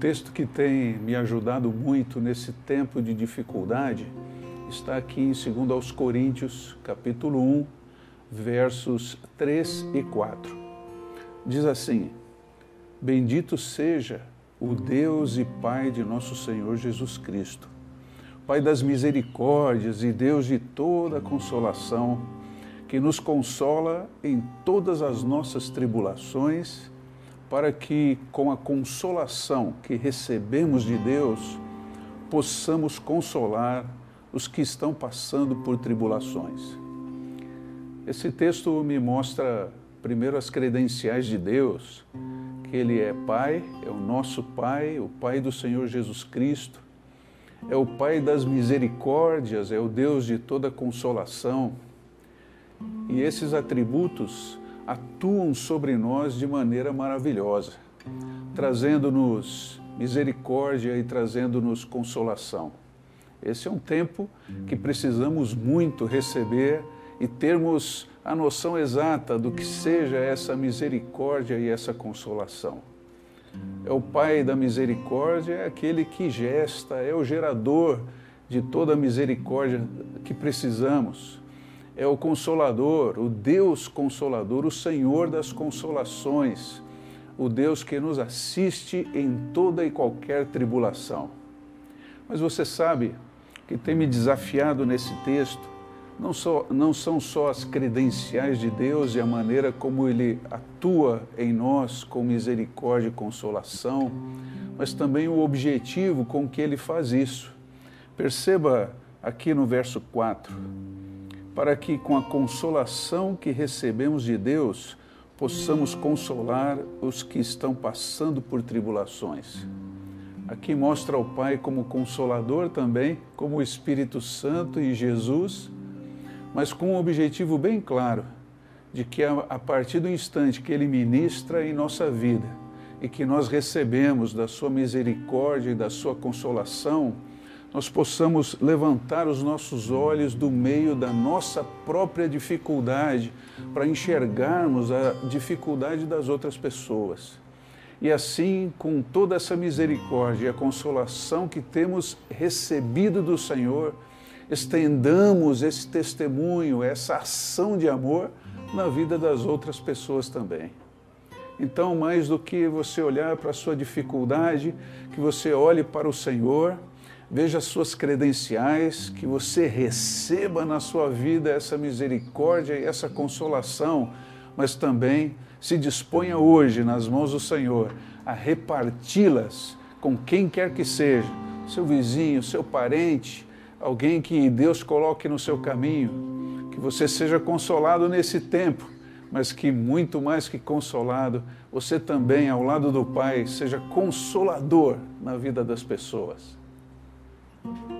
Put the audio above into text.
texto que tem me ajudado muito nesse tempo de dificuldade está aqui em 2 aos Coríntios, capítulo 1, versos 3 e 4. Diz assim: Bendito seja o Deus e Pai de nosso Senhor Jesus Cristo, Pai das misericórdias e Deus de toda consolação, que nos consola em todas as nossas tribulações, para que, com a consolação que recebemos de Deus, possamos consolar os que estão passando por tribulações. Esse texto me mostra primeiro as credenciais de Deus, que Ele é Pai, é o nosso Pai, o Pai do Senhor Jesus Cristo, é o Pai das misericórdias, é o Deus de toda consolação. E esses atributos atuam sobre nós de maneira maravilhosa, trazendo-nos misericórdia e trazendo-nos consolação. Esse é um tempo que precisamos muito receber e termos a noção exata do que seja essa misericórdia e essa consolação. É o Pai da misericórdia, é aquele que gesta, é o gerador de toda a misericórdia que precisamos é o Consolador, o Deus Consolador, o Senhor das consolações, o Deus que nos assiste em toda e qualquer tribulação. Mas você sabe que tem me desafiado nesse texto não, só, não são só as credenciais de Deus e a maneira como Ele atua em nós com misericórdia e consolação, mas também o objetivo com que Ele faz isso. Perceba aqui no verso 4 para que, com a consolação que recebemos de Deus, possamos consolar os que estão passando por tribulações. Aqui mostra o Pai como consolador também, como o Espírito Santo e Jesus, mas com um objetivo bem claro, de que a partir do instante que Ele ministra em nossa vida e que nós recebemos da Sua misericórdia e da Sua consolação, nós possamos levantar os nossos olhos do meio da nossa própria dificuldade para enxergarmos a dificuldade das outras pessoas. E assim, com toda essa misericórdia e a consolação que temos recebido do Senhor, estendamos esse testemunho, essa ação de amor na vida das outras pessoas também. Então, mais do que você olhar para a sua dificuldade, que você olhe para o Senhor veja as suas credenciais, que você receba na sua vida essa misericórdia e essa consolação, mas também se disponha hoje nas mãos do Senhor a reparti-las com quem quer que seja, seu vizinho, seu parente, alguém que Deus coloque no seu caminho, que você seja consolado nesse tempo, mas que muito mais que consolado, você também, ao lado do Pai, seja consolador na vida das pessoas. thank you